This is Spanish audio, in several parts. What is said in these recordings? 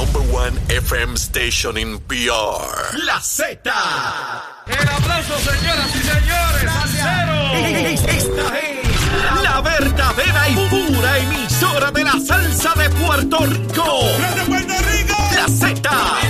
number one FM station in PR. La Z. El aplauso, señoras y señores, al cero. Esta es la verdadera y pura emisora de la salsa de Puerto Rico. ¡De Puerto Rico! La Z.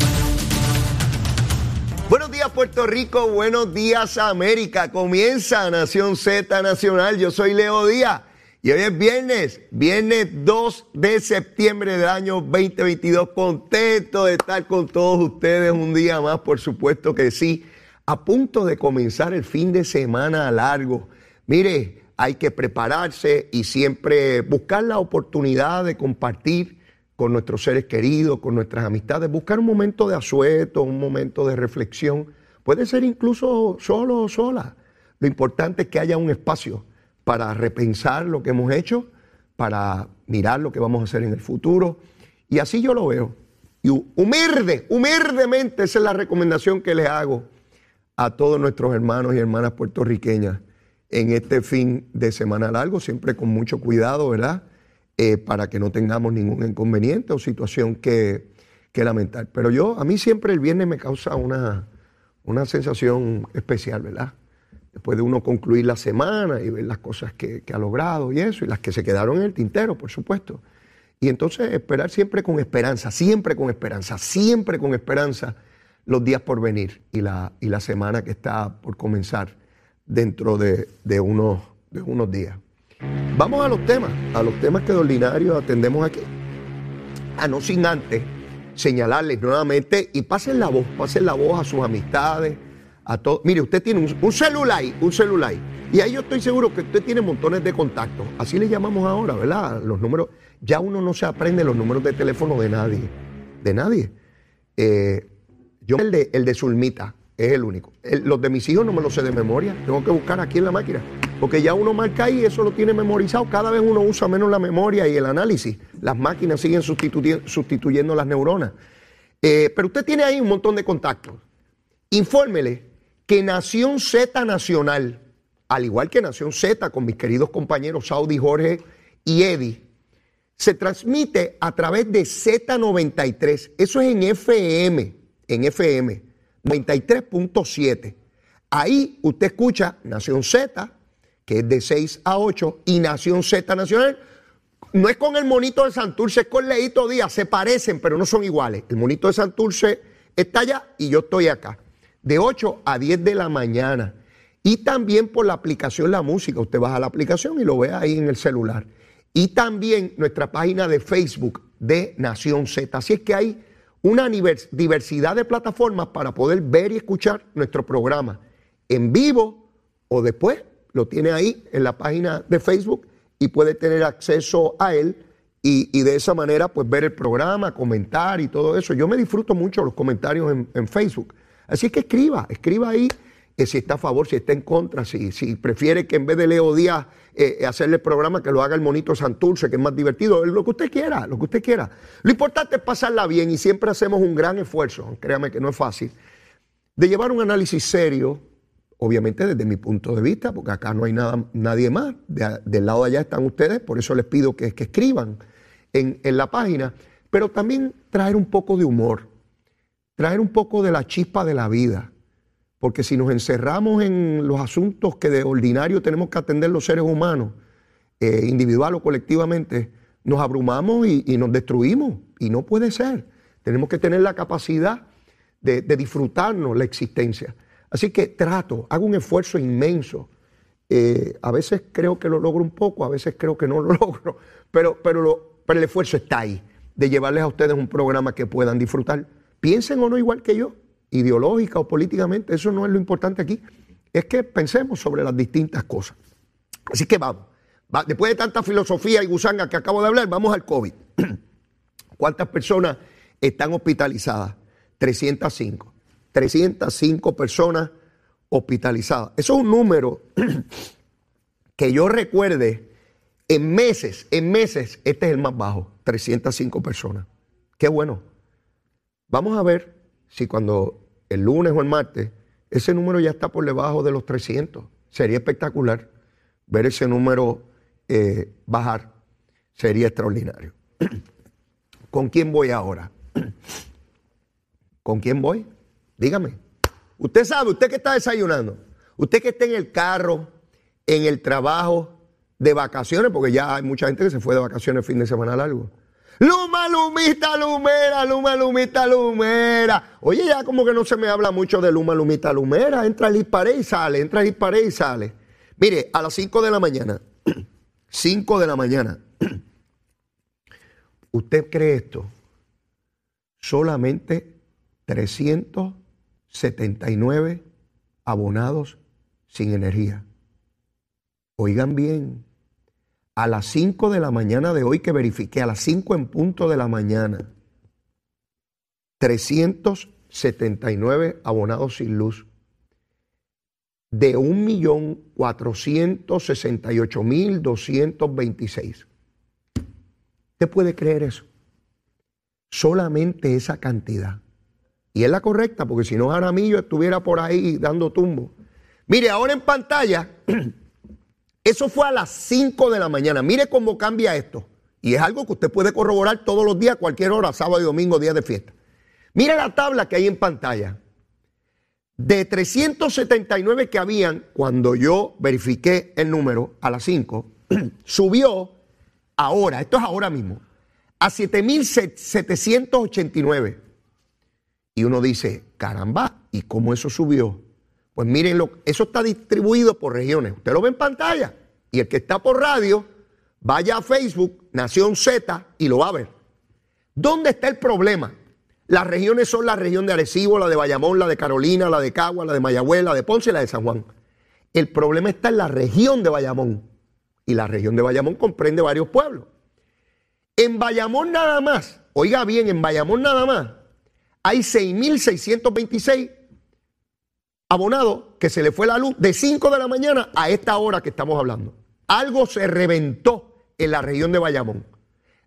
Buenos días Puerto Rico, buenos días América. Comienza Nación Z Nacional. Yo soy Leo Díaz y hoy es viernes, viernes 2 de septiembre del año 2022. Contento de estar con todos ustedes un día más, por supuesto que sí. A punto de comenzar el fin de semana largo. Mire, hay que prepararse y siempre buscar la oportunidad de compartir con nuestros seres queridos, con nuestras amistades, buscar un momento de asueto, un momento de reflexión. Puede ser incluso solo o sola. Lo importante es que haya un espacio para repensar lo que hemos hecho, para mirar lo que vamos a hacer en el futuro. Y así yo lo veo. Y humilde, humildemente, esa es la recomendación que les hago a todos nuestros hermanos y hermanas puertorriqueñas en este fin de semana largo, siempre con mucho cuidado, ¿verdad? Eh, para que no tengamos ningún inconveniente o situación que, lamentar. Pero yo, a mí siempre el viernes me causa una, una sensación especial, ¿verdad? Después de uno concluir la semana y ver las cosas que, que, ha logrado y eso, y las que se quedaron en el tintero, por supuesto. Y entonces esperar siempre con esperanza, siempre con esperanza, siempre con esperanza los días por venir y la, y la semana que está por comenzar dentro de, de, unos, de unos días. Vamos a los temas, a los temas que de ordinario atendemos aquí. A no sin antes señalarles nuevamente y pasen la voz, pasen la voz a sus amistades, a todos. Mire, usted tiene un, celular, un celular. Y ahí yo estoy seguro que usted tiene montones de contactos. Así le llamamos ahora, ¿verdad? Los números. Ya uno no se aprende los números de teléfono de nadie. De nadie. Eh, yo, el de, el de Zulmita, es el único. Los de mis hijos no me los sé de memoria. Tengo que buscar aquí en la máquina. Porque ya uno marca ahí eso lo tiene memorizado. Cada vez uno usa menos la memoria y el análisis. Las máquinas siguen sustituyendo, sustituyendo las neuronas. Eh, pero usted tiene ahí un montón de contactos. Infórmele que Nación Z Nacional, al igual que Nación Z con mis queridos compañeros Saudi, Jorge y Eddie, se transmite a través de Z93. Eso es en FM, en FM, 93.7. Ahí usted escucha Nación Z, que es de 6 a 8, y Nación Z Nacional. No es con el monito de Santurce, es con Leito Díaz, se parecen, pero no son iguales. El monito de Santurce está allá y yo estoy acá. De 8 a 10 de la mañana. Y también por la aplicación La Música. Usted baja la aplicación y lo ve ahí en el celular. Y también nuestra página de Facebook de Nación Z. Así es que hay una diversidad de plataformas para poder ver y escuchar nuestro programa en vivo o después lo tiene ahí en la página de Facebook y puede tener acceso a él y, y, de esa manera pues ver el programa, comentar y todo eso. Yo me disfruto mucho los comentarios en, en Facebook. Así que escriba, escriba ahí eh, si está a favor, si está en contra, si, si prefiere que en vez de Leo Díaz eh, hacerle el programa que lo haga el monito Santurce, que es más divertido, lo que usted quiera, lo que usted quiera. Lo importante es pasarla bien y siempre hacemos un gran esfuerzo, créame que no es fácil, de llevar un análisis serio, obviamente desde mi punto de vista, porque acá no hay nada, nadie más, de, del lado de allá están ustedes, por eso les pido que, escriban en, en la página, pero también traer un poco de humor, traer un poco de la chispa de la vida, porque si nos encerramos en los asuntos que de ordinario tenemos que atender los seres humanos, eh, individual o colectivamente, nos abrumamos y, y, nos destruimos, y no puede ser. Tenemos que tener la capacidad de, de disfrutarnos la existencia. Así que trato, hago un esfuerzo inmenso. Eh, a veces creo que lo logro un poco, a veces creo que no lo logro, pero, pero, pero el esfuerzo está ahí, de llevarles a ustedes un programa que puedan disfrutar. Piensen o no igual que yo, ideológica o políticamente, eso no es lo importante aquí. Es que pensemos sobre las distintas cosas. Así que vamos. Va, después de tanta filosofía y gusanga que acabo de hablar, vamos al COVID. ¿Cuántas personas están hospitalizadas? 305. 305 personas hospitalizadas. Eso es un número que yo recuerde en meses, en meses, este es el más bajo, 305 personas. Qué bueno. Vamos a ver si cuando el lunes o el martes ese número ya está por debajo de los 300. Sería espectacular ver ese número eh, bajar. Sería extraordinario. ¿Con quién voy ahora? ¿Con quién voy? Dígame. Usted sabe, usted que está desayunando, usted que está en el carro, en el trabajo, de vacaciones, porque ya hay mucha gente que se fue de vacaciones fin de semana largo. Luma, lumita, lumera, luma, lumita, lumera. Oye, ya como que no se me habla mucho de luma, lumita, lumera. Entra el disparé y sale, entra el disparé y sale. Mire, a las 5 de la mañana, 5 de la mañana, ¿usted cree esto? Solamente 379 abonados sin energía. Oigan bien, a las 5 de la mañana de hoy que verifiqué, a las 5 en punto de la mañana, 379 abonados sin luz de 1.468.226. ¿Usted puede creer eso? Solamente esa cantidad. Y es la correcta, porque si no Jaramillo estuviera por ahí dando tumbo. Mire, ahora en pantalla Eso fue a las 5 de la mañana. Mire cómo cambia esto. Y es algo que usted puede corroborar todos los días, cualquier hora, sábado y domingo, día de fiesta. Mire la tabla que hay en pantalla. De 379 que habían cuando yo verifiqué el número a las 5, subió ahora, esto es ahora mismo, a 7.789. Y uno dice, caramba, ¿y cómo eso subió? Pues miren, eso está distribuido por regiones. Usted lo ve en pantalla. Y el que está por radio, vaya a Facebook, Nación Z, y lo va a ver. ¿Dónde está el problema? Las regiones son la región de Arecibo, la de Bayamón, la de Carolina, la de Cagua, la de Mayagüez, la de Ponce y la de San Juan. El problema está en la región de Bayamón. Y la región de Bayamón comprende varios pueblos. En Bayamón nada más, oiga bien, en Bayamón nada más, hay 6.626 abonado que se le fue la luz de 5 de la mañana a esta hora que estamos hablando. Algo se reventó en la región de Bayamón.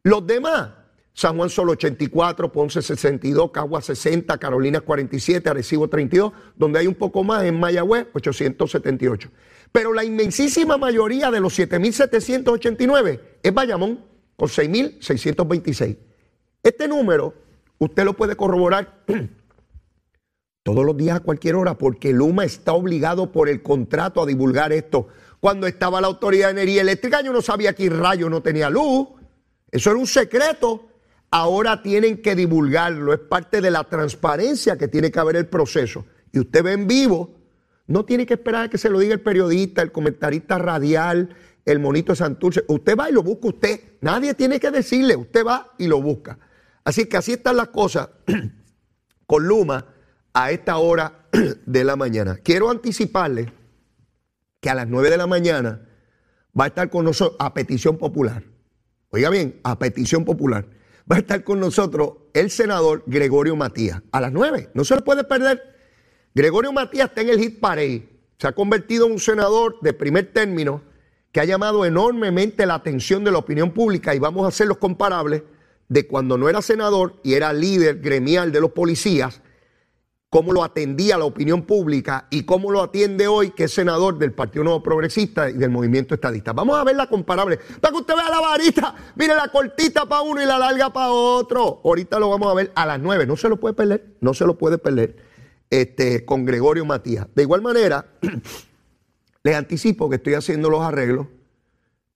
Los demás, San Juan solo 84, Ponce 62, Cagua 60, Carolina 47, Arecibo 32, donde hay un poco más en Mayagüez 878. Pero la inmensísima mayoría de los 7.789 es Bayamón con 6.626. Este número usted lo puede corroborar todos los días a cualquier hora, porque Luma está obligado por el contrato a divulgar esto. Cuando estaba la Autoridad de Energía Eléctrica, yo no sabía que Rayo no tenía luz. Eso era un secreto. Ahora tienen que divulgarlo. Es parte de la transparencia que tiene que haber el proceso. Y usted ve en vivo, no tiene que esperar a que se lo diga el periodista, el comentarista radial, el monito de Santurce. Usted va y lo busca usted. Nadie tiene que decirle. Usted va y lo busca. Así que así están las cosas con Luma a esta hora de la mañana. Quiero anticiparle que a las 9 de la mañana va a estar con nosotros a petición popular. Oiga bien, a petición popular. Va a estar con nosotros el senador Gregorio Matías. A las 9. No se lo puede perder. Gregorio Matías está en el hit parade. Se ha convertido en un senador de primer término que ha llamado enormemente la atención de la opinión pública y vamos a hacer los comparables de cuando no era senador y era líder gremial de los policías cómo lo atendía la opinión pública y cómo lo atiende hoy, que es senador del Partido Nuevo Progresista y del Movimiento Estadista. Vamos a ver la comparable, para que usted vea la varita, mire la cortita para uno y la larga para otro. Ahorita lo vamos a ver a las nueve, no se lo puede perder, no se lo puede perder, este, con Gregorio Matías. De igual manera, les anticipo que estoy haciendo los arreglos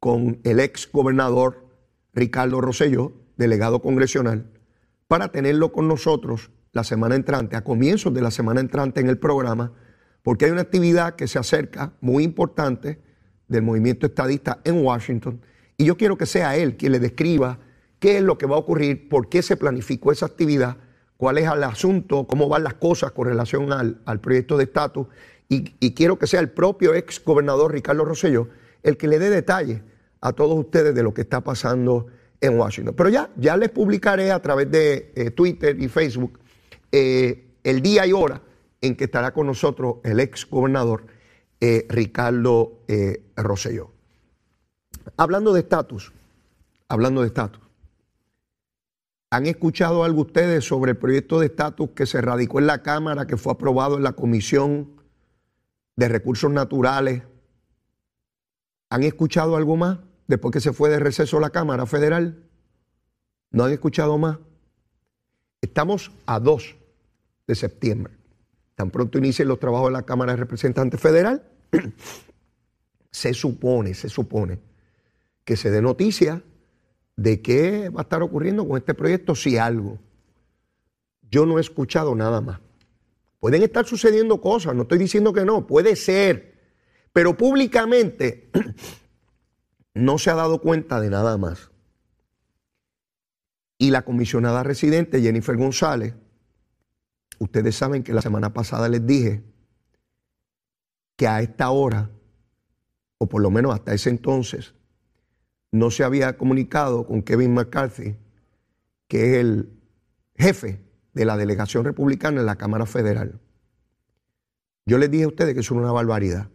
con el ex gobernador Ricardo Rosselló, delegado congresional, para tenerlo con nosotros la semana entrante, a comienzos de la semana entrante en el programa, porque hay una actividad que se acerca muy importante del movimiento estadista en Washington y yo quiero que sea él quien le describa qué es lo que va a ocurrir, por qué se planificó esa actividad, cuál es el asunto, cómo van las cosas con relación al, proyecto de estatus y, quiero que sea el propio ex gobernador Ricardo Rosselló el que le dé detalles a todos ustedes de lo que está pasando en Washington. Pero ya, ya les publicaré a través de eh, Twitter y Facebook eh, el día y hora en que estará con nosotros el ex gobernador eh, Ricardo Rosselló. Hablando de estatus, hablando de estatus, ¿han escuchado algo ustedes sobre el proyecto de estatus que se radicó en la Cámara, que fue aprobado en la Comisión de Recursos Naturales? ¿Han escuchado algo más después que se fue de receso la Cámara Federal? ¿No han escuchado más? Estamos a 2 de septiembre. Tan pronto inicien los trabajos de la Cámara de Representantes Federal, se supone, se supone que se dé noticia de qué va a estar ocurriendo con este proyecto, si algo. Yo no he escuchado nada más. Pueden estar sucediendo cosas, no estoy diciendo que no, puede ser, pero públicamente no se ha dado cuenta de nada más. Y la comisionada residente Jennifer González, ustedes saben que la semana pasada les dije que a esta hora, o por lo menos hasta ese entonces, no se había comunicado con Kevin McCarthy, que es el jefe de la delegación republicana en la Cámara Federal. Yo les dije a ustedes que es una barbaridad,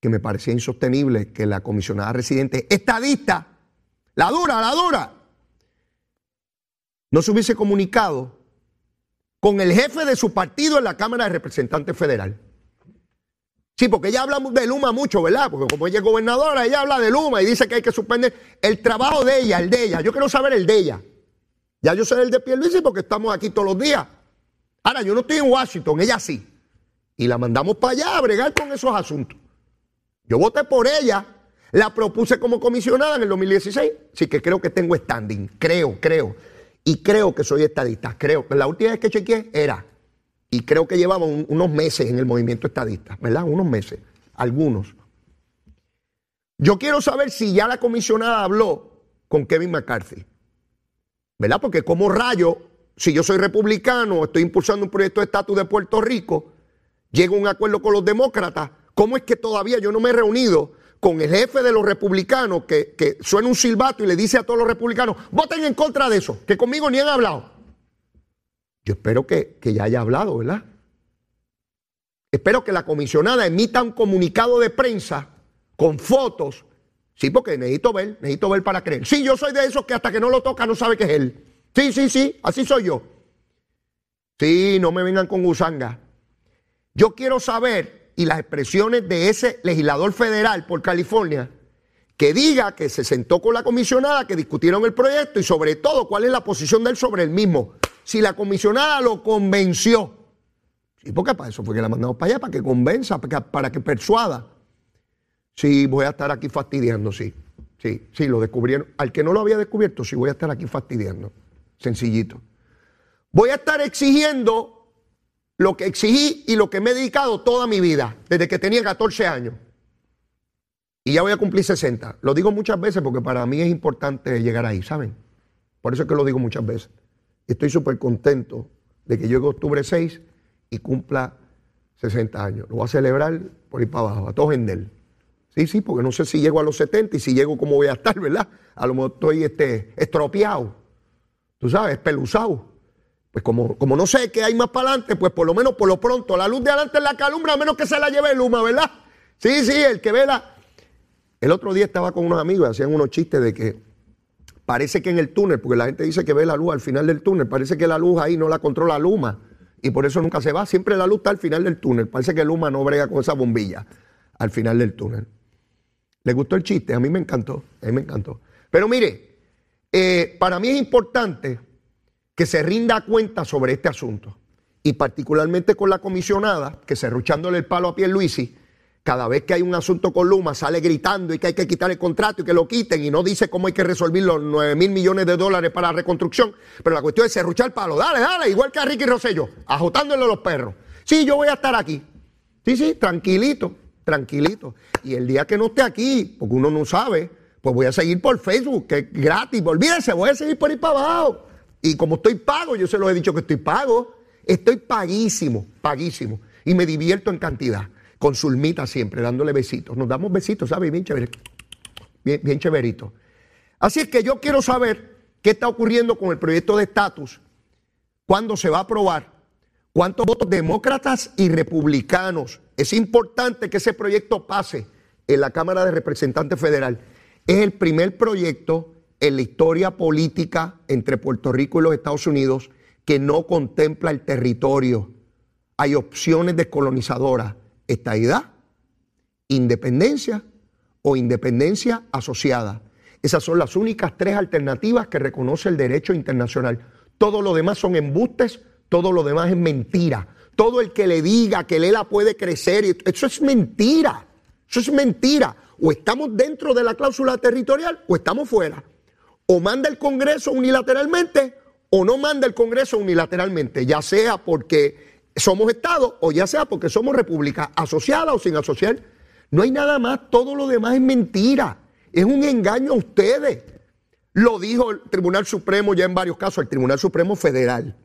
que me parecía insostenible que la comisionada residente estadista, la dura, la dura, no se hubiese comunicado con el jefe de su partido en la Cámara de Representantes Federal. Sí, porque ella habla de Luma mucho, ¿verdad? Porque como ella es gobernadora, ella habla de Luma y dice que hay que suspender el trabajo de ella, el de ella. Yo quiero saber el de ella. Ya yo sé el de Pierluisi porque estamos aquí todos los días. Ahora, yo no estoy en Washington, ella sí. Y la mandamos para allá a bregar con esos asuntos. Yo voté por ella, la propuse como comisionada en el 2016, sí que creo que tengo standing, creo, creo. Y creo que soy estadista, creo. La última vez que chequeé era, y creo que llevamos unos meses en el movimiento estadista, ¿verdad? Unos meses, algunos. Yo quiero saber si ya la comisionada habló con Kevin McCarthy, ¿verdad? Porque como rayo, si yo soy republicano, estoy impulsando un proyecto de estatus de Puerto Rico, llego a un acuerdo con los demócratas, ¿cómo es que todavía yo no me he reunido con el jefe de los republicanos que, suena un silbato y le dice a todos los republicanos, voten en contra de eso, que conmigo ni han hablado. Yo espero que, que ya haya hablado, ¿verdad? Espero que la comisionada emita un comunicado de prensa con fotos. Sí, porque necesito ver, necesito ver para creer. Sí, yo soy de esos que hasta que no lo toca no sabe que es él. Sí, sí, sí, así soy yo. Sí, no me vengan con gusanga. Yo quiero saber y las expresiones de ese legislador federal por California que diga que se sentó con la comisionada, que discutieron el proyecto y sobre todo cuál es la posición de él sobre el mismo. Si la comisionada lo convenció. Sí, porque para eso fue que la mandamos para allá, para que convenza, para que, para que persuada. Sí, voy a estar aquí fastidiando, sí. Sí, sí, lo descubrieron. Al que no lo había descubierto, sí voy a estar aquí fastidiando. Sencillito. Voy a estar exigiendo lo que exigí y lo que me he dedicado toda mi vida, desde que tenía 14 años. Y ya voy a cumplir 60. Lo digo muchas veces porque para mí es importante llegar ahí, ¿saben? Por eso es que lo digo muchas veces. Estoy súper contento de que llegue octubre 6 y cumpla 60 años. Lo voy a celebrar por ir para abajo, a todo él. Sí, sí, porque no sé si llego a los 70 y si llego cómo voy a estar, ¿verdad? A lo mejor estoy este, estropeado, tú sabes, espeluzado. Pues como, como no sé qué hay más para adelante, pues por lo menos por lo pronto, la luz de adelante en la calumbra, a menos que se la lleve el Luma, ¿verdad? Sí, sí, el que ve la... El otro día estaba con unos amigos hacían unos chistes de que parece que en el túnel, porque la gente dice que ve la luz al final del túnel, parece que la luz ahí no la controla Luma y por eso nunca se va. Siempre la luz está al final del túnel. Parece que Luma no brega con esa bombilla al final del túnel. ¿Le gustó el chiste? A mí me encantó, a mí me encantó. Pero mire, eh, para mí es importante que se rinda cuenta sobre este asunto. Y particularmente con la comisionada, que serruchándole el palo a Pierluisi, cada vez que hay un asunto con Luma sale gritando y que hay que quitar el contrato y que lo quiten y no dice cómo hay que resolver los 9 mil millones de dólares para la reconstrucción. Pero la cuestión es serruchar el palo. Dale, dale, igual que a Ricky Rosello, ajotándole los perros. Sí, yo voy a estar aquí. Sí, sí, tranquilito, tranquilito. Y el día que no esté aquí, porque uno no sabe, pues voy a seguir por Facebook, que es gratis. Olvídense, voy a seguir por ahí para abajo. Y como estoy pago, yo se lo he dicho que estoy pago, estoy paguísimo, paguísimo. Y me divierto en cantidad. Con Zulmita siempre, dándole besitos. Nos damos besitos, ¿sabes? Bien chévere. Bien, bien chéverito. Así es que yo quiero saber qué está ocurriendo con el proyecto de estatus. cuándo se va a aprobar, cuántos votos demócratas y republicanos. Es importante que ese proyecto pase en la Cámara de Representantes Federal. Es el primer proyecto en la historia política entre Puerto Rico y los Estados Unidos que no contempla el territorio. Hay opciones descolonizadoras, estaidad, independencia o independencia asociada. Esas son las únicas tres alternativas que reconoce el derecho internacional. Todo lo demás son embustes, todo lo demás es mentira. Todo el que le diga que Lela puede crecer, eso es mentira. Eso es mentira. O estamos dentro de la cláusula territorial o estamos fuera. O manda el Congreso unilateralmente o no manda el Congreso unilateralmente, ya sea porque somos Estado o ya sea porque somos república, asociada o sin asociar. No hay nada más, todo lo demás es mentira. Es un engaño a ustedes. Lo dijo el Tribunal Supremo ya en varios casos, el Tribunal Supremo Federal.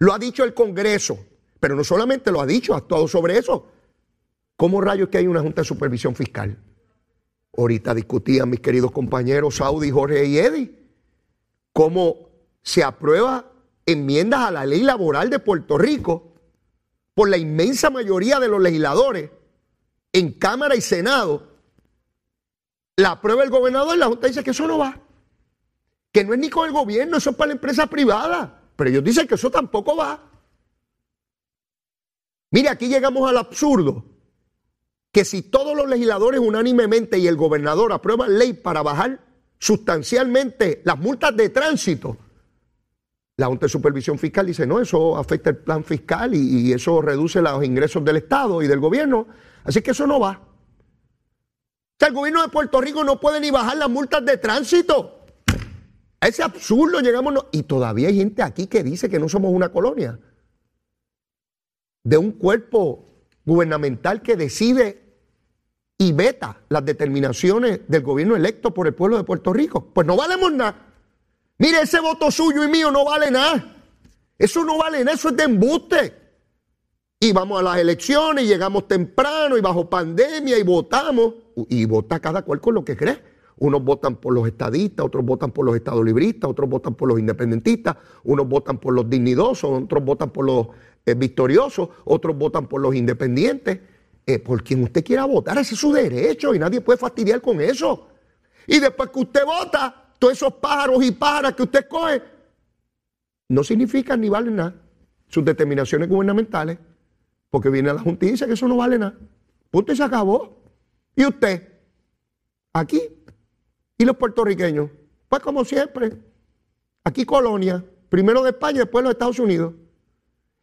Lo ha dicho el Congreso, pero no solamente lo ha dicho, ha actuado sobre eso. ¿Cómo rayos que hay una Junta de Supervisión Fiscal? Ahorita discutían mis queridos compañeros Saudi, Jorge y Eddie, cómo se aprueba enmiendas a la ley laboral de Puerto Rico por la inmensa mayoría de los legisladores en Cámara y Senado la aprueba el gobernador y la Junta dice que eso no va. Que no es ni con el gobierno, eso es para la empresa privada. Pero ellos dicen que eso tampoco va. Mire, aquí llegamos al absurdo. Que si todos los legisladores unánimemente y el gobernador aprueban ley para bajar sustancialmente las multas de tránsito, la Junta de Supervisión Fiscal dice, no, eso afecta el plan fiscal y, eso reduce los ingresos del Estado y del gobierno. Así que eso no va. O sea, el gobierno de Puerto Rico no puede ni bajar las multas de tránsito. A ese absurdo llegamos. Y todavía hay gente aquí que dice que no somos una colonia. De un cuerpo gubernamental que decide y veta las determinaciones del gobierno electo por el pueblo de Puerto Rico. Pues no valemos nada. Mire, ese voto suyo y mío no vale nada. Eso no vale nada, eso es de embuste. Y vamos a las elecciones, y llegamos temprano y bajo pandemia y votamos. Y vota cada cual con lo que cree. Unos votan por los estadistas, otros votan por los estadolibristas, otros votan por los independentistas, unos votan por los dignidosos, otros votan por los eh, victoriosos, otros votan por los independientes. Eh, por quien usted quiera votar, ese es su derecho y nadie puede fastidiar con eso. Y después que usted vota, todos esos pájaros y pájaras que usted coge, no significan ni valen nada sus determinaciones gubernamentales. Porque viene la dice que eso no vale nada. Punto y se acabó. ¿Y usted? Aquí. ¿Y los puertorriqueños? Pues como siempre. Aquí colonia. Primero de España, después de los Estados Unidos.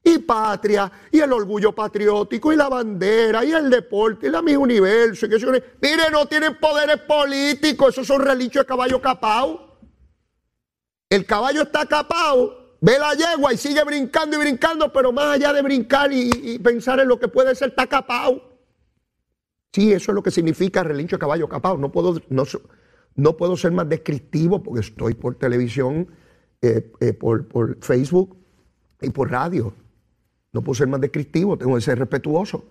Y patria, y el orgullo patriótico, y la bandera, y el deporte, y la mi universo. Y que Mire, no tienen poderes políticos. Esos son reliquios de caballo capao. El caballo está capao Ve la yegua y sigue brincando y brincando, pero más allá de brincar y, pensar en lo que puede ser, está capao. Sí, eso es lo que significa relincho de caballo capao. No puedo, no, no puedo ser más descriptivo porque estoy por televisión, eh, eh, por, por Facebook y por radio. No puedo ser más descriptivo, tengo que ser respetuoso.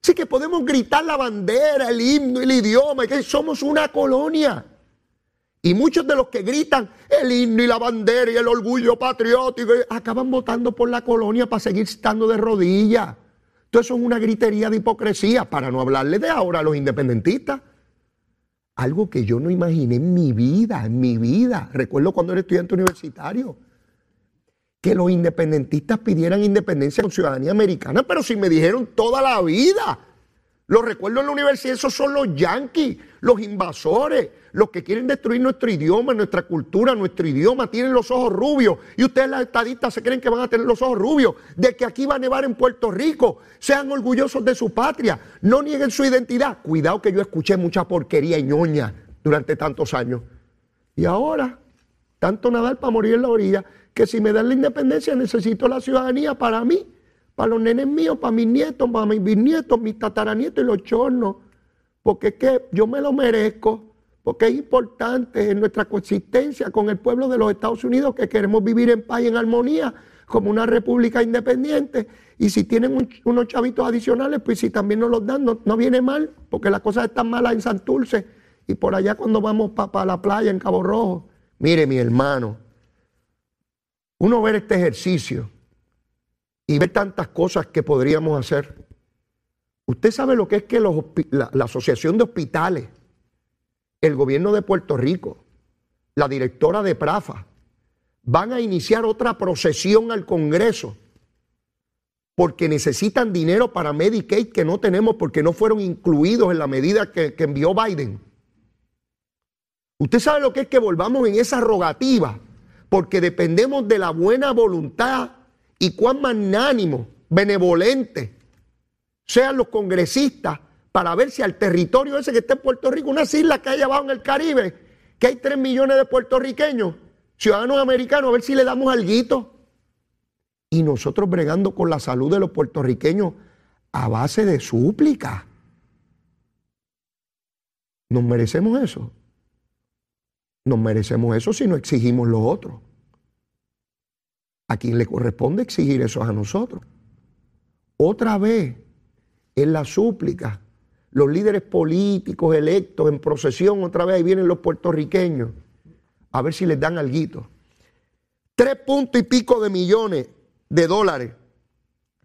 Sí que podemos gritar la bandera, el himno, el idioma, que somos una colonia. Y muchos de los que gritan el himno y la bandera y el orgullo patriótico acaban votando por la colonia para seguir estando de rodillas. Todo eso es una gritería de hipocresía, para no hablarle de ahora a los independentistas. Algo que yo no imaginé en mi vida, en mi vida. Recuerdo cuando era estudiante universitario, que los independentistas pidieran independencia con ciudadanía americana, pero si me dijeron toda la vida. Lo recuerdo en la universidad, esos son los yanquis, los invasores los que quieren destruir nuestro idioma, nuestra cultura, nuestro idioma, tienen los ojos rubios. Y ustedes, las estadistas, se creen que van a tener los ojos rubios. De que aquí va a nevar en Puerto Rico. Sean orgullosos de su patria. No nieguen su identidad. Cuidado que yo escuché mucha porquería y ñoña durante tantos años. Y ahora, tanto nadar para morir en la orilla, que si me dan la independencia necesito la ciudadanía para mí, para los nenes míos, para mis nietos, para mis bisnietos, mis tataranietos y los chornos. Porque es que yo me lo merezco porque es importante en nuestra coexistencia con el pueblo de los Estados Unidos que queremos vivir en paz y en armonía como una república independiente. Y si tienen unos chavitos adicionales, pues si también nos los dan, no, viene mal, porque las cosas están malas en Santurce y por allá cuando vamos para la playa en Cabo Rojo. Mire, mi hermano, uno ver este ejercicio y ver tantas cosas que podríamos hacer. Usted sabe lo que es que la, la Asociación de Hospitales, el gobierno de Puerto Rico, la directora de Prafa, van a iniciar otra procesión al Congreso porque necesitan dinero para Medicaid que no tenemos porque no fueron incluidos en la medida que, envió Biden. Usted sabe lo que es que volvamos en esa rogativa, porque dependemos de la buena voluntad y cuán magnánimo, benevolente sean los congresistas para ver si al territorio ese que está en Puerto Rico, unas islas que hay abajo en el Caribe, que hay 3 millones de puertorriqueños, ciudadanos americanos, a ver si le damos algo y nosotros bregando con la salud de los puertorriqueños a base de súplica. ¿Nos merecemos eso? Nos merecemos eso si no exigimos lo otro. ¿A quién le corresponde exigir eso a nosotros? Otra vez, en la súplica, los líderes políticos electos en procesión, otra vez ahí vienen los puertorriqueños, a ver si les dan algo. Tres puntos y pico de millones de dólares.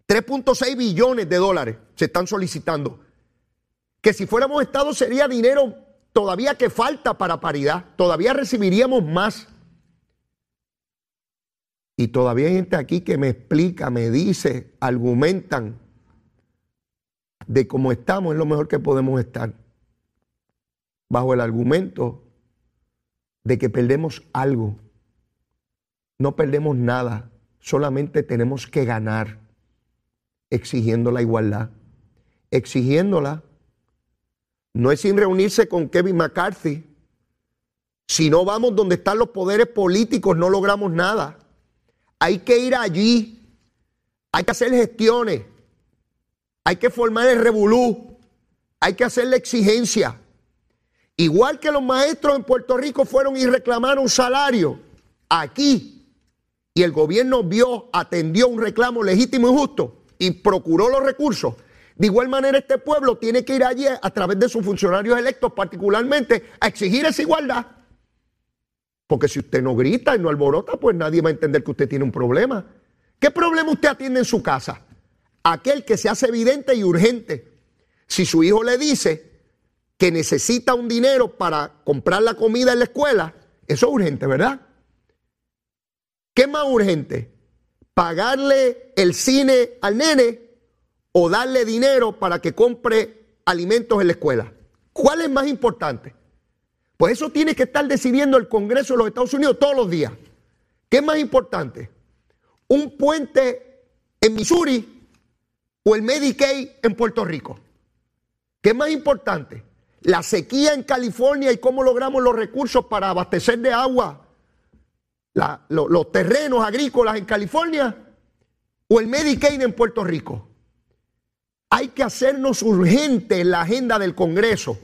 3.6 billones de dólares se están solicitando. Que si fuéramos Estado sería dinero todavía que falta para paridad. Todavía recibiríamos más. Y todavía hay gente aquí que me explica, me dice, argumentan de cómo estamos es lo mejor que podemos estar. Bajo el argumento de que perdemos algo. No perdemos nada solamente tenemos que ganar exigiendo la igualdad. Exigiéndola. No es sin reunirse con Kevin McCarthy. Si no vamos donde están los poderes políticos, no logramos nada. Hay que ir allí. Hay que hacer gestiones. Hay que formar el revolú. Hay que hacer la exigencia. Igual que los maestros en Puerto Rico fueron y reclamaron salario. Aquí y el gobierno vio, atendió un reclamo legítimo y justo y procuró los recursos, de igual manera este pueblo tiene que ir allí a través de sus funcionarios electos particularmente a exigir esa igualdad. Porque si usted no grita y no alborota, pues nadie va a entender que usted tiene un problema. ¿Qué problema usted atiende en su casa? Aquel que se hace evidente y urgente. Si su hijo le dice que necesita un dinero para comprar la comida en la escuela, eso es urgente, ¿verdad? ¿Qué más urgente? ¿Pagarle el cine al nene o darle dinero para que compre alimentos en la escuela? ¿Cuál es más importante? Pues eso tiene que estar decidiendo el Congreso de los Estados Unidos todos los días. ¿Qué es más importante? ¿Un puente en Missouri o el Medicaid en Puerto Rico? ¿Qué es más importante? ¿La sequía en California y cómo logramos los recursos para abastecer de agua los terrenos agrícolas en California o el Medicaid en Puerto Rico. Hay que hacernos urgente en la agenda del Congreso.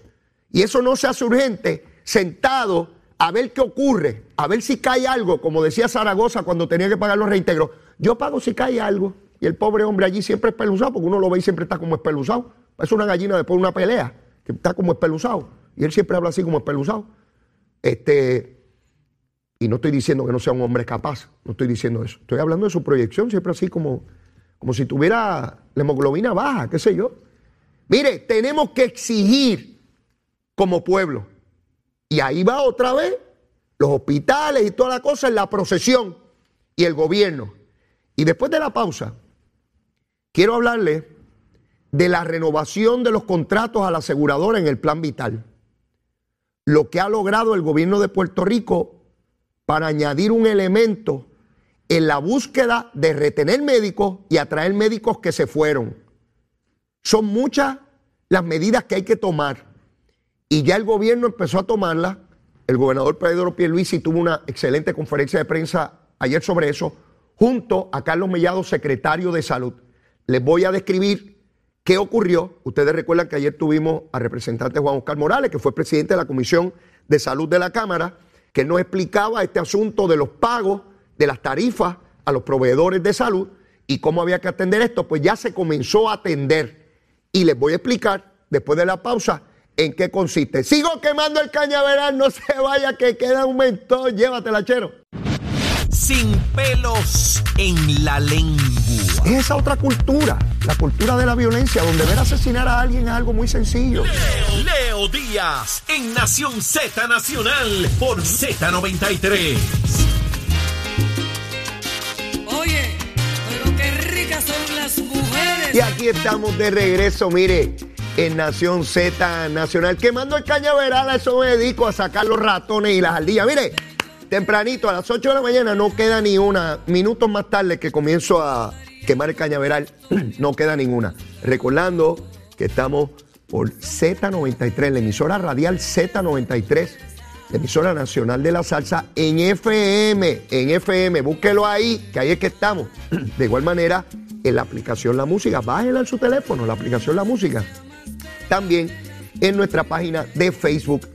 Y eso no se hace urgente sentado a ver qué ocurre, a ver si cae algo, como decía Zaragoza cuando tenía que pagar los reintegros. Yo pago si cae algo. Y el pobre hombre allí siempre espeluzado, porque uno lo ve y siempre está como espeluzado. Es una gallina después de una pelea, que está como espeluzado. Y él siempre habla así como espeluzado. Este, y no estoy diciendo que no sea un hombre capaz, no estoy diciendo eso. Estoy hablando de su proyección, siempre así como, como si tuviera la hemoglobina baja, qué sé yo. Mire, tenemos que exigir como pueblo. Y ahí va otra vez los hospitales y toda la cosa en la procesión y el gobierno. Y después de la pausa, quiero hablarle de la renovación de los contratos a la aseguradora en el plan vital. Lo que ha logrado el gobierno de Puerto Rico para añadir un elemento en la búsqueda de retener médicos y atraer médicos que se fueron. Son muchas las medidas que hay que tomar y ya el gobierno empezó a tomarlas. El gobernador Pedro Pierluisi tuvo una excelente conferencia de prensa ayer sobre eso, junto a Carlos Mellado, secretario de Salud. Les voy a describir qué ocurrió. Ustedes recuerdan que ayer tuvimos al representante Juan Oscar Morales, que fue presidente de la Comisión de Salud de la Cámara, que nos explicaba este asunto de los pagos, de las tarifas a los proveedores de salud y cómo había que atender esto, pues ya se comenzó a atender. Y les voy a explicar después de la pausa en qué consiste. Sigo quemando el cañaveral, no se vaya que queda un mentón, llévatela, chero. sin pelos en la lengua. Es esa otra cultura, la cultura de la violencia, donde ver asesinar a alguien es algo muy sencillo. Leo Díaz en Nación Z Nacional por Z93. Y aquí estamos de regreso, mire, en Nación Z Nacional, quemando el cañaveral, a eso me dedico, a sacar los ratones y las ardillas. Mire, tempranito, a las 8 de la mañana, no queda ni una. Minutos más tarde que comienzo a quemar el cañaveral, no queda ninguna. Recordando que estamos por Z93, la emisora radial Z93, la emisora nacional de la salsa en FM, en FM, búsquelo ahí, que ahí es que estamos. De igual manera, en la aplicación La Música, bájela en su teléfono, la aplicación La Música. También en nuestra página de Facebook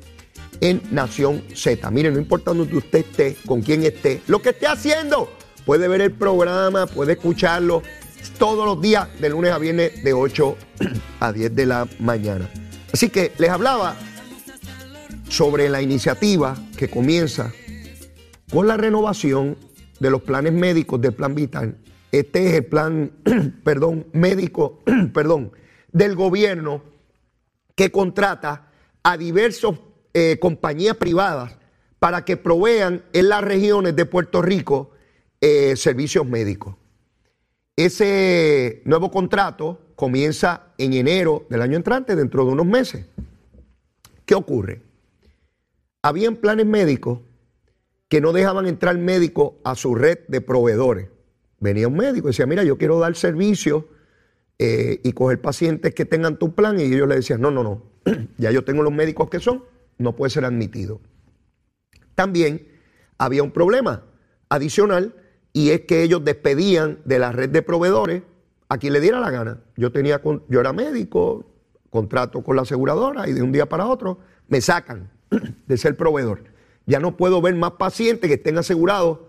en Nación Z. Miren, no importa donde usted esté, con quién esté, lo que esté haciendo, puede ver el programa, puede escucharlo todos los días, de lunes a viernes, de 8 a 10 de la mañana. Así que les hablaba sobre la iniciativa que comienza con la renovación de los planes médicos del Plan Vital. Este es el plan, perdón, médico, perdón, del gobierno que contrata a diversos eh, compañías privadas para que provean en las regiones de Puerto Rico eh, servicios médicos. Ese nuevo contrato comienza en enero del año entrante, dentro de unos meses. ¿Qué ocurre? Habían planes médicos que no dejaban entrar médicos a su red de proveedores. Venía un médico y decía, mira, yo quiero dar servicio eh, y coger pacientes que tengan tu plan. Y ellos le decían, no, no, no, ya yo tengo los médicos que son, no puede ser admitido. También había un problema adicional y es que ellos despedían de la red de proveedores a quien le diera la gana. Yo, tenía, yo era médico, contrato con la aseguradora y de un día para otro me sacan de ser proveedor. Ya no puedo ver más pacientes que estén asegurados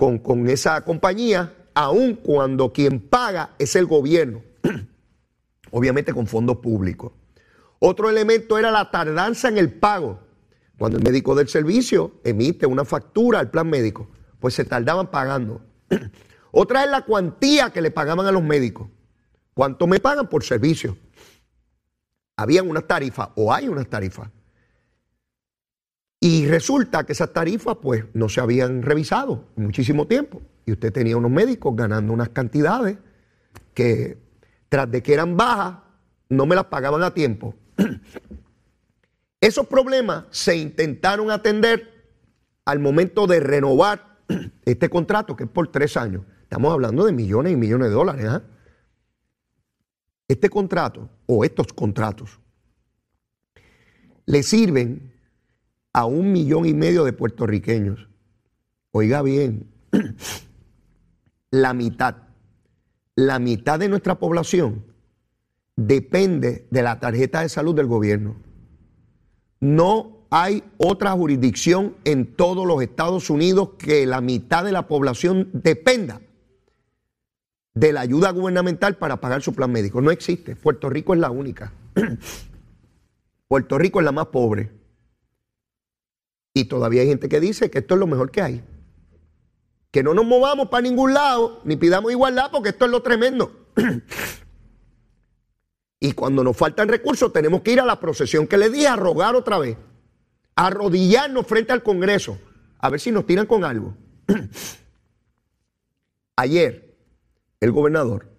con, esa compañía, aun cuando quien paga es el gobierno, obviamente con fondos públicos. Otro elemento era la tardanza en el pago. Cuando el médico del servicio emite una factura al plan médico, pues se tardaban pagando. Otra es la cuantía que le pagaban a los médicos. ¿Cuánto me pagan por servicio? Habían unas tarifas o hay unas tarifas. Y resulta que esas tarifas pues no se habían revisado muchísimo tiempo. Y usted tenía unos médicos ganando unas cantidades que tras de que eran bajas, no me las pagaban a tiempo. Esos problemas se intentaron atender al momento de renovar este contrato, que es por tres años. Estamos hablando de millones y millones de dólares. ¿ah? Este contrato, o estos contratos, le sirven a un millón y medio de puertorriqueños. Oiga bien, la mitad, la mitad de nuestra población depende de la tarjeta de salud del gobierno. No hay otra jurisdicción en todos los Estados Unidos que la mitad de la población dependa de la ayuda gubernamental para pagar su plan médico. No existe. Puerto Rico es la única. Puerto Rico es la más pobre. Y todavía hay gente que dice que esto es lo mejor que hay. Que no nos movamos para ningún lado, ni pidamos igualdad, porque esto es lo tremendo. Y cuando nos faltan recursos tenemos que ir a la procesión que le dije a rogar otra vez, arrodillarnos frente al Congreso, a ver si nos tiran con algo. Ayer el gobernador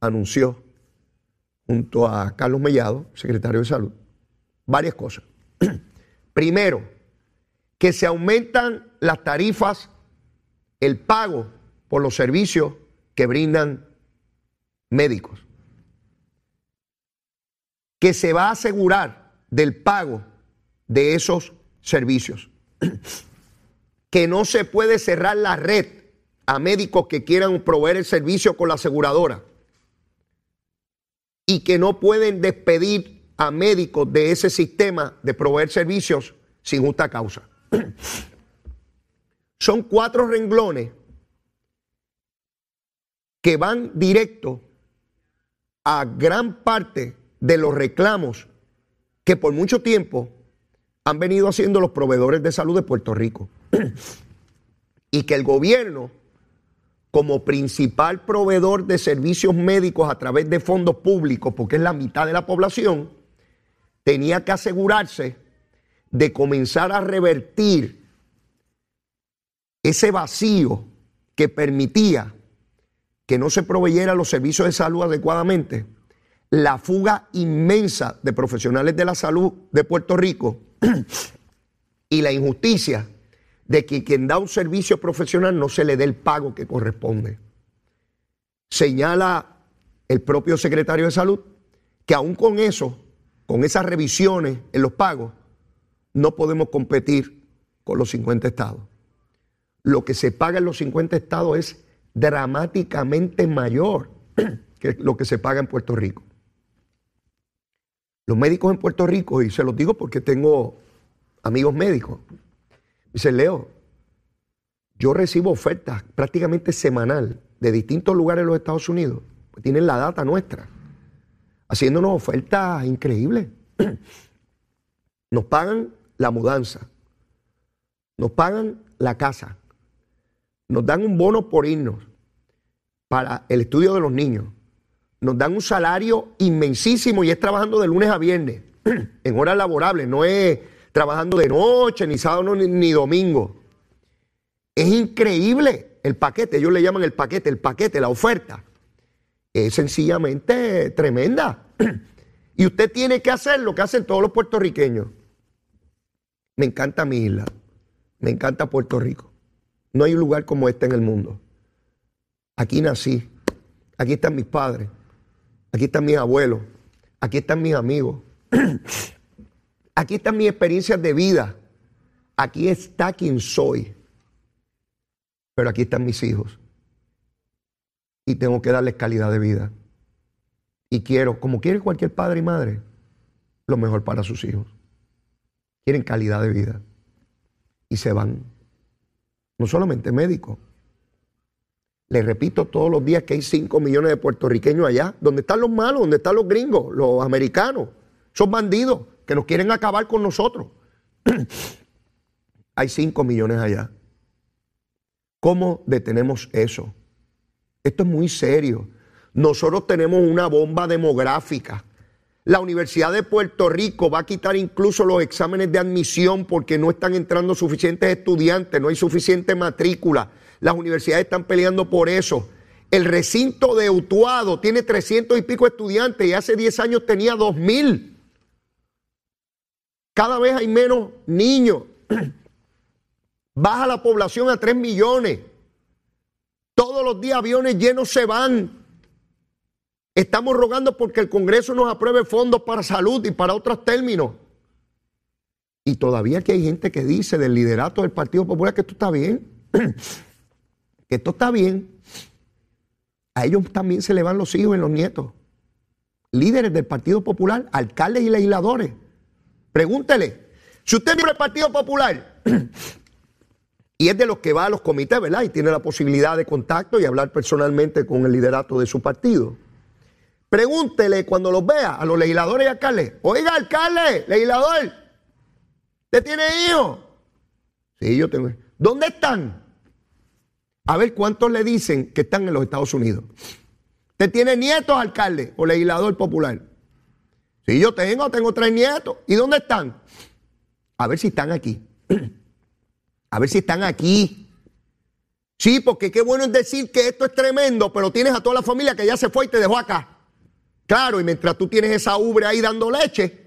anunció junto a Carlos Mellado, secretario de Salud, varias cosas. Primero, que se aumentan las tarifas, el pago por los servicios que brindan médicos que se va a asegurar del pago de esos servicios. que no se puede cerrar la red a médicos que quieran proveer el servicio con la aseguradora. Y que no pueden despedir a médicos de ese sistema de proveer servicios sin justa causa. Son cuatro renglones que van directo a gran parte de los reclamos que por mucho tiempo han venido haciendo los proveedores de salud de Puerto Rico. y que el gobierno, como principal proveedor de servicios médicos a través de fondos públicos, porque es la mitad de la población, tenía que asegurarse de comenzar a revertir ese vacío que permitía que no se proveyera los servicios de salud adecuadamente, la fuga inmensa de profesionales de la salud de Puerto Rico y la injusticia de que quien da un servicio profesional no se le dé el pago que corresponde. Señala el propio secretario de salud que aún con eso, con esas revisiones en los pagos, no podemos competir con los 50 estados. Lo que se paga en los 50 estados es dramáticamente mayor que lo que se paga en Puerto Rico. Los médicos en Puerto Rico, y se los digo porque tengo amigos médicos, Dice, Leo, yo recibo ofertas prácticamente semanal de distintos lugares de los Estados Unidos. Pues tienen la data nuestra. Haciéndonos ofertas increíbles. Nos pagan la mudanza. Nos pagan la casa. Nos dan un bono por irnos para el estudio de los niños. Nos dan un salario inmensísimo y es trabajando de lunes a viernes, en horas laborables, no es trabajando de noche, ni sábado ni, domingo. Es increíble el paquete, ellos le llaman el paquete, el paquete, la oferta. Es sencillamente tremenda. Y usted tiene que hacer lo que hacen todos los puertorriqueños. Me encanta mi isla, me encanta Puerto Rico. No hay un lugar como este en el mundo. Aquí nací, aquí están mis padres, aquí están mis abuelos, aquí están mis amigos. Aquí están mis experiencias de vida. Aquí está quien soy. Pero aquí están mis hijos. Y tengo que darles calidad de vida. Y quiero, como quiere cualquier padre y madre, lo mejor para sus hijos. Quieren calidad de vida. Y se van. No solamente médicos. Les repito todos los días que hay 5 millones de puertorriqueños allá. ¿Dónde están los malos? ¿Dónde están los gringos? Los americanos. Son bandidos que nos quieren acabar con nosotros. Hay 5 millones allá. ¿Cómo detenemos eso? Esto es muy serio. Nosotros tenemos una bomba demográfica. La Universidad de Puerto Rico va a quitar incluso los exámenes de admisión porque no están entrando suficientes estudiantes, no hay suficiente matrícula. Las universidades están peleando por eso. El recinto de Utuado tiene 300 y pico estudiantes y hace 10 años tenía 2 mil. Cada vez hay menos niños. Baja la población a 3 millones. Todos los días aviones llenos se van. Estamos rogando porque el Congreso nos apruebe fondos para salud y para otros términos. Y todavía que hay gente que dice del liderato del Partido Popular que esto está bien. que esto está bien. A ellos también se le van los hijos y los nietos. Líderes del Partido Popular, alcaldes y legisladores. Pregúntele. Si usted es del Partido Popular y es de los que va a los comités, ¿verdad? Y tiene la posibilidad de contacto y hablar personalmente con el liderato de su partido. Pregúntele cuando los vea a los legisladores y alcaldes. Oiga, alcalde, legislador, ¿usted tiene hijos? Sí, yo tengo. ¿Dónde están? A ver cuántos le dicen que están en los Estados Unidos. ¿Usted tiene nietos, alcalde o legislador popular? Sí, yo tengo, tengo tres nietos. ¿Y dónde están? A ver si están aquí. A ver si están aquí. Sí, porque qué bueno es decir que esto es tremendo, pero tienes a toda la familia que ya se fue y te dejó acá. Claro, y mientras tú tienes esa ubre ahí dando leche,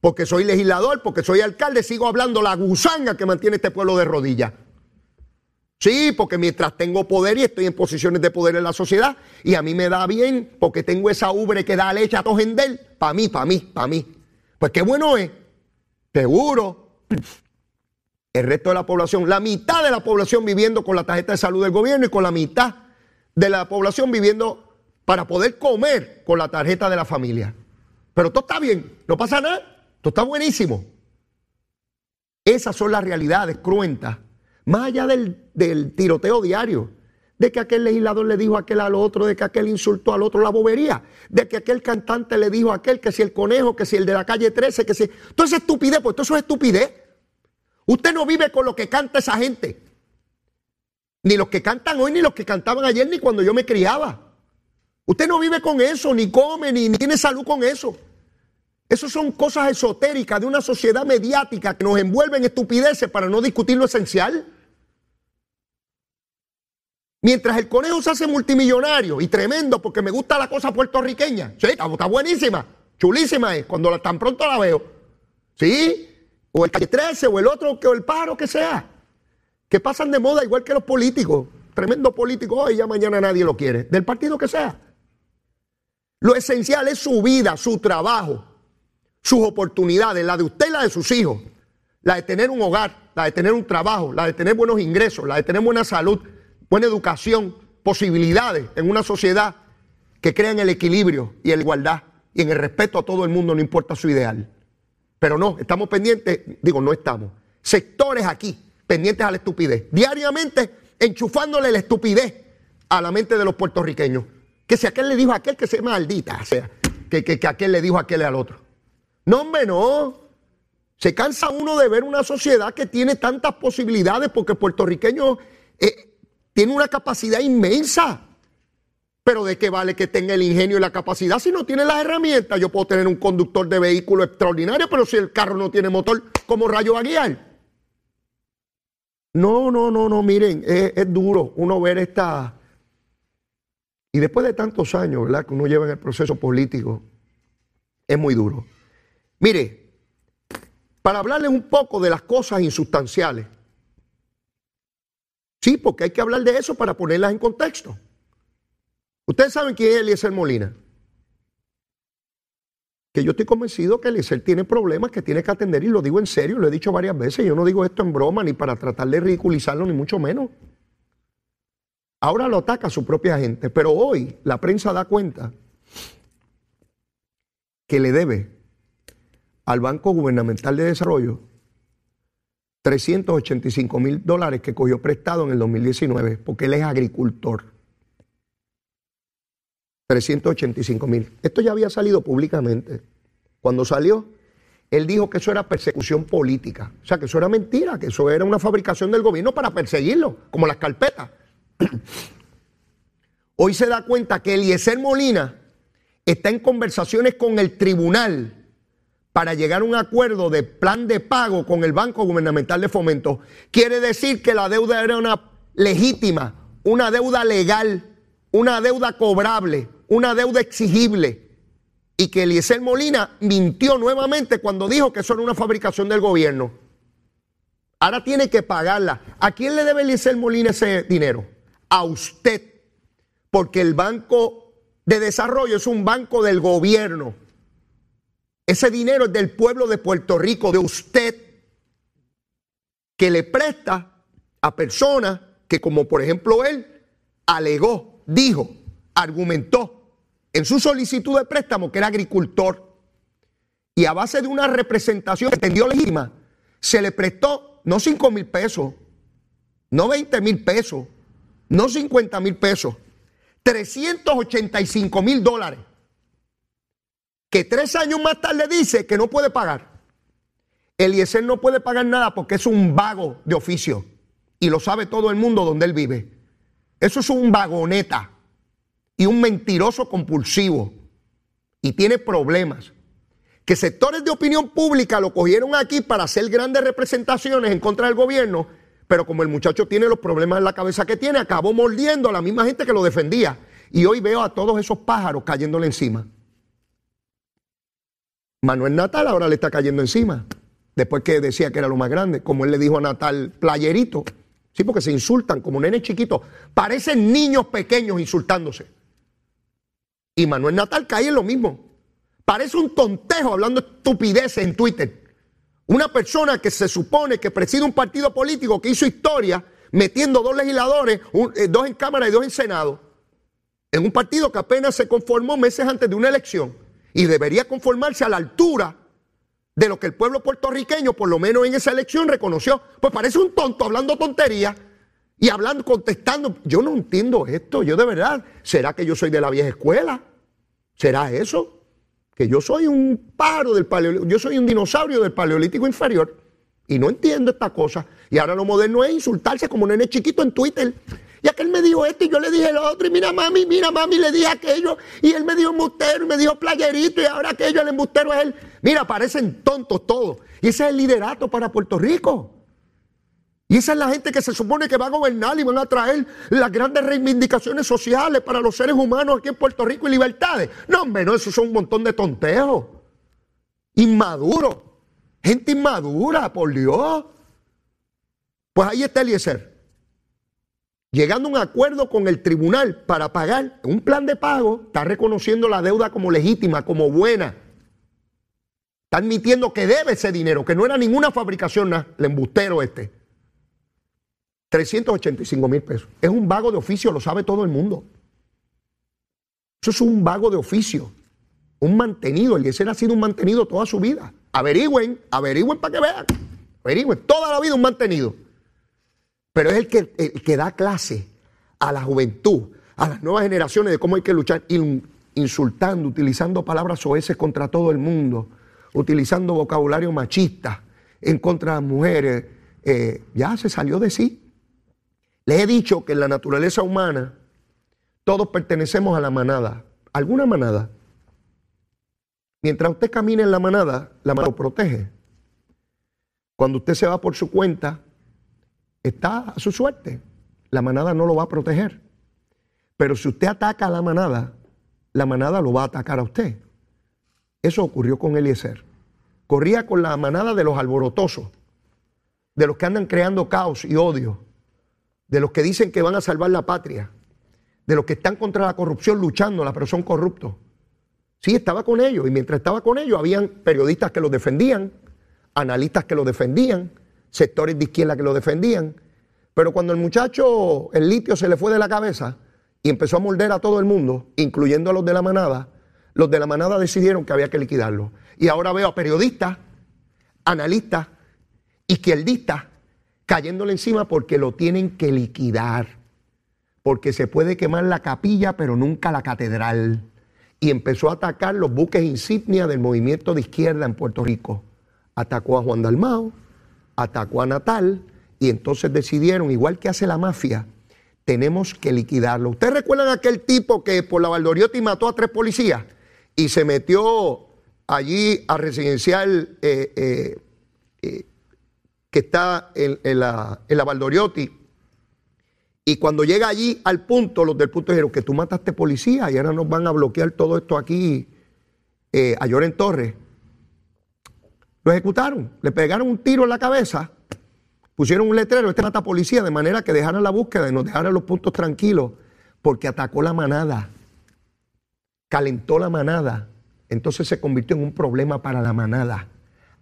porque soy legislador, porque soy alcalde, sigo hablando la gusanga que mantiene este pueblo de rodillas. Sí, porque mientras tengo poder y estoy en posiciones de poder en la sociedad, y a mí me da bien, porque tengo esa ubre que da leche a tojendel, para mí, para mí, para mí. Pues qué bueno es, seguro. El resto de la población, la mitad de la población viviendo con la tarjeta de salud del gobierno y con la mitad de la población viviendo para poder comer con la tarjeta de la familia. Pero todo está bien, no pasa nada, todo está buenísimo. Esas son las realidades cruentas más allá del, tiroteo diario, de que aquel legislador le dijo a aquel al otro, de que aquel insultó al otro la bobería, de que aquel cantante le dijo a aquel que si el conejo, que si el de la calle 13, que si... Todo es estupidez, pues todo eso es estupidez. Usted no vive con lo que canta esa gente. Ni los que cantan hoy, ni los que cantaban ayer, ni cuando yo me criaba. Usted no vive con eso, ni come, ni, tiene salud con eso. Esas son cosas esotéricas de una sociedad mediática que nos envuelve en estupideces para no discutir lo esencial. Mientras el conejo se hace multimillonario y tremendo porque me gusta la cosa puertorriqueña. Sí, está, está buenísima, chulísima es, cuando la, tan pronto la veo. Sí, o el calle 13 o el otro, o el paro que sea. Que pasan de moda igual que los políticos. Tremendo político hoy, ya mañana nadie lo quiere. Del partido que sea. Lo esencial es su vida, su trabajo, sus oportunidades, la de usted y la de sus hijos. La de tener un hogar, la de tener un trabajo, la de tener buenos ingresos, la de tener buena salud buena educación, posibilidades en una sociedad que crea en el equilibrio y en la igualdad y en el respeto a todo el mundo, no importa su ideal. Pero no, estamos pendientes, digo, no estamos, sectores aquí pendientes a la estupidez, diariamente enchufándole la estupidez a la mente de los puertorriqueños. Que si aquel le dijo a aquel que se maldita, o sea, que, que, que aquel le dijo a aquel al otro. No, hombre, no. Se cansa uno de ver una sociedad que tiene tantas posibilidades porque puertorriqueño eh, tiene una capacidad inmensa. Pero ¿de qué vale que tenga el ingenio y la capacidad si no tiene las herramientas? Yo puedo tener un conductor de vehículo extraordinario, pero si el carro no tiene motor, ¿cómo rayo va a guiar? No, no, no, no, miren, es, es duro uno ver esta... Y después de tantos años, ¿verdad? Que uno lleva en el proceso político, es muy duro. Mire, para hablarles un poco de las cosas insustanciales, Sí, porque hay que hablar de eso para ponerlas en contexto. Ustedes saben quién es Eliezer Molina. Que yo estoy convencido que Eliezer tiene problemas que tiene que atender y lo digo en serio, lo he dicho varias veces. Yo no digo esto en broma ni para tratar de ridiculizarlo, ni mucho menos. Ahora lo ataca su propia gente, pero hoy la prensa da cuenta que le debe al Banco Gubernamental de Desarrollo 385 mil dólares que cogió prestado en el 2019, porque él es agricultor. 385 mil. Esto ya había salido públicamente. Cuando salió, él dijo que eso era persecución política. O sea, que eso era mentira, que eso era una fabricación del gobierno para perseguirlo, como las carpetas. Hoy se da cuenta que Eliezer Molina está en conversaciones con el tribunal para llegar a un acuerdo de plan de pago con el Banco Gubernamental de Fomento, quiere decir que la deuda era una legítima, una deuda legal, una deuda cobrable, una deuda exigible. Y que Eliezer Molina mintió nuevamente cuando dijo que eso era una fabricación del gobierno. Ahora tiene que pagarla. ¿A quién le debe Eliezer Molina ese dinero? A usted. Porque el Banco de Desarrollo es un banco del gobierno. Ese dinero es del pueblo de Puerto Rico, de usted, que le presta a personas que, como por ejemplo él, alegó, dijo, argumentó en su solicitud de préstamo que era agricultor. Y a base de una representación que entendió legítima, se le prestó no 5 mil pesos, no 20 mil pesos, no 50 mil pesos, 385 mil dólares que tres años más tarde dice que no puede pagar. Eliezer no puede pagar nada porque es un vago de oficio y lo sabe todo el mundo donde él vive. Eso es un vagoneta y un mentiroso compulsivo y tiene problemas. Que sectores de opinión pública lo cogieron aquí para hacer grandes representaciones en contra del gobierno, pero como el muchacho tiene los problemas en la cabeza que tiene, acabó mordiendo a la misma gente que lo defendía. Y hoy veo a todos esos pájaros cayéndole encima. Manuel Natal ahora le está cayendo encima. Después que decía que era lo más grande, como él le dijo a Natal, playerito. Sí, porque se insultan como nenes chiquitos. Parecen niños pequeños insultándose. Y Manuel Natal cae en lo mismo. Parece un tontejo hablando estupideces en Twitter. Una persona que se supone que preside un partido político que hizo historia metiendo dos legisladores, eh, dos en Cámara y dos en Senado, en un partido que apenas se conformó meses antes de una elección y debería conformarse a la altura de lo que el pueblo puertorriqueño, por lo menos en esa elección, reconoció. Pues parece un tonto hablando tontería y hablando, contestando. Yo no entiendo esto, yo de verdad. ¿Será que yo soy de la vieja escuela? ¿Será eso? Que yo soy un paro del paleolítico, yo soy un dinosaurio del paleolítico inferior. Y no entiendo esta cosa. Y ahora lo moderno es insultarse como un nene chiquito en Twitter. Y aquel me dijo esto y yo le dije lo otro. Y mira mami, mira mami, le dije aquello. Y él me dijo embustero y me dijo playerito. Y ahora aquello, el embustero es él. Mira, parecen tontos todos. Y ese es el liderato para Puerto Rico. Y esa es la gente que se supone que va a gobernar y van a traer las grandes reivindicaciones sociales para los seres humanos aquí en Puerto Rico y libertades. No, hombre, no, eso son un montón de tonteos. Inmaduros. Gente inmadura, por Dios. Pues ahí está Eliezer. Llegando a un acuerdo con el tribunal para pagar un plan de pago, está reconociendo la deuda como legítima, como buena. Está admitiendo que debe ese dinero, que no era ninguna fabricación, el embustero este. 385 mil pesos. Es un vago de oficio, lo sabe todo el mundo. Eso es un vago de oficio, un mantenido. El Eliezer ha sido un mantenido toda su vida. Averigüen, averigüen para que vean. Averigüen, toda la vida un mantenido. Pero es el que, el que da clase a la juventud, a las nuevas generaciones de cómo hay que luchar, insultando, utilizando palabras soeces contra todo el mundo, utilizando vocabulario machista en contra de las mujeres. Eh, ya se salió de sí. Les he dicho que en la naturaleza humana todos pertenecemos a la manada, alguna manada. Mientras usted camina en la manada, la manada lo protege. Cuando usted se va por su cuenta, está a su suerte. La manada no lo va a proteger. Pero si usted ataca a la manada, la manada lo va a atacar a usted. Eso ocurrió con Eliezer. Corría con la manada de los alborotosos, de los que andan creando caos y odio de los que dicen que van a salvar la patria, de los que están contra la corrupción luchándola, pero son corruptos. Sí, estaba con ellos y mientras estaba con ellos habían periodistas que los defendían, analistas que lo defendían, sectores de izquierda que lo defendían. Pero cuando el muchacho, el litio se le fue de la cabeza y empezó a morder a todo el mundo, incluyendo a los de la manada, los de la manada decidieron que había que liquidarlo. Y ahora veo a periodistas, analistas, izquierdistas, cayéndole encima porque lo tienen que liquidar. Porque se puede quemar la capilla, pero nunca la catedral. Y empezó a atacar los buques insignia del movimiento de izquierda en Puerto Rico. Atacó a Juan Dalmao, atacó a Natal, y entonces decidieron, igual que hace la mafia, tenemos que liquidarlo. ¿Ustedes recuerdan aquel tipo que por la Valdoriotti mató a tres policías y se metió allí a residencial eh, eh, eh, que está en, la, en Valdoriotti. Y cuando llega allí al punto, los del punto dijeron que tú mataste policía y ahora nos van a bloquear todo esto aquí eh, a Lloren Torres. Lo ejecutaron, le pegaron un tiro en la cabeza, pusieron un letrero, este mata policía, de manera que dejaran la búsqueda y nos dejaran los puntos tranquilos, porque atacó la manada, calentó la manada, entonces se convirtió en un problema para la manada.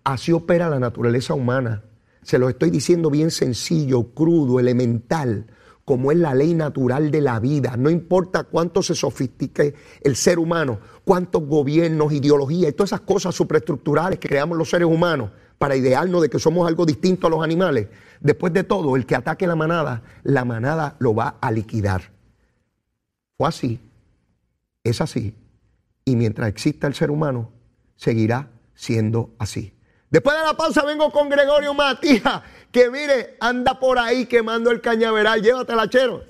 Así opera la naturaleza humana. Se lo estoy diciendo bien sencillo, crudo, elemental, como es la ley natural de la vida. No importa cuánto se sofistique el ser humano, cuántos gobiernos, ideologías y todas esas cosas superestructurales que creamos los seres humanos para idearnos de que somos algo distinto a los animales. Después de todo, el que ataque la manada, la manada lo va a liquidar. Fue así, es así, y mientras exista el ser humano, seguirá siendo así. Después de la pausa vengo con Gregorio Matías, que mire, anda por ahí quemando el cañaveral. Llévatela, chero.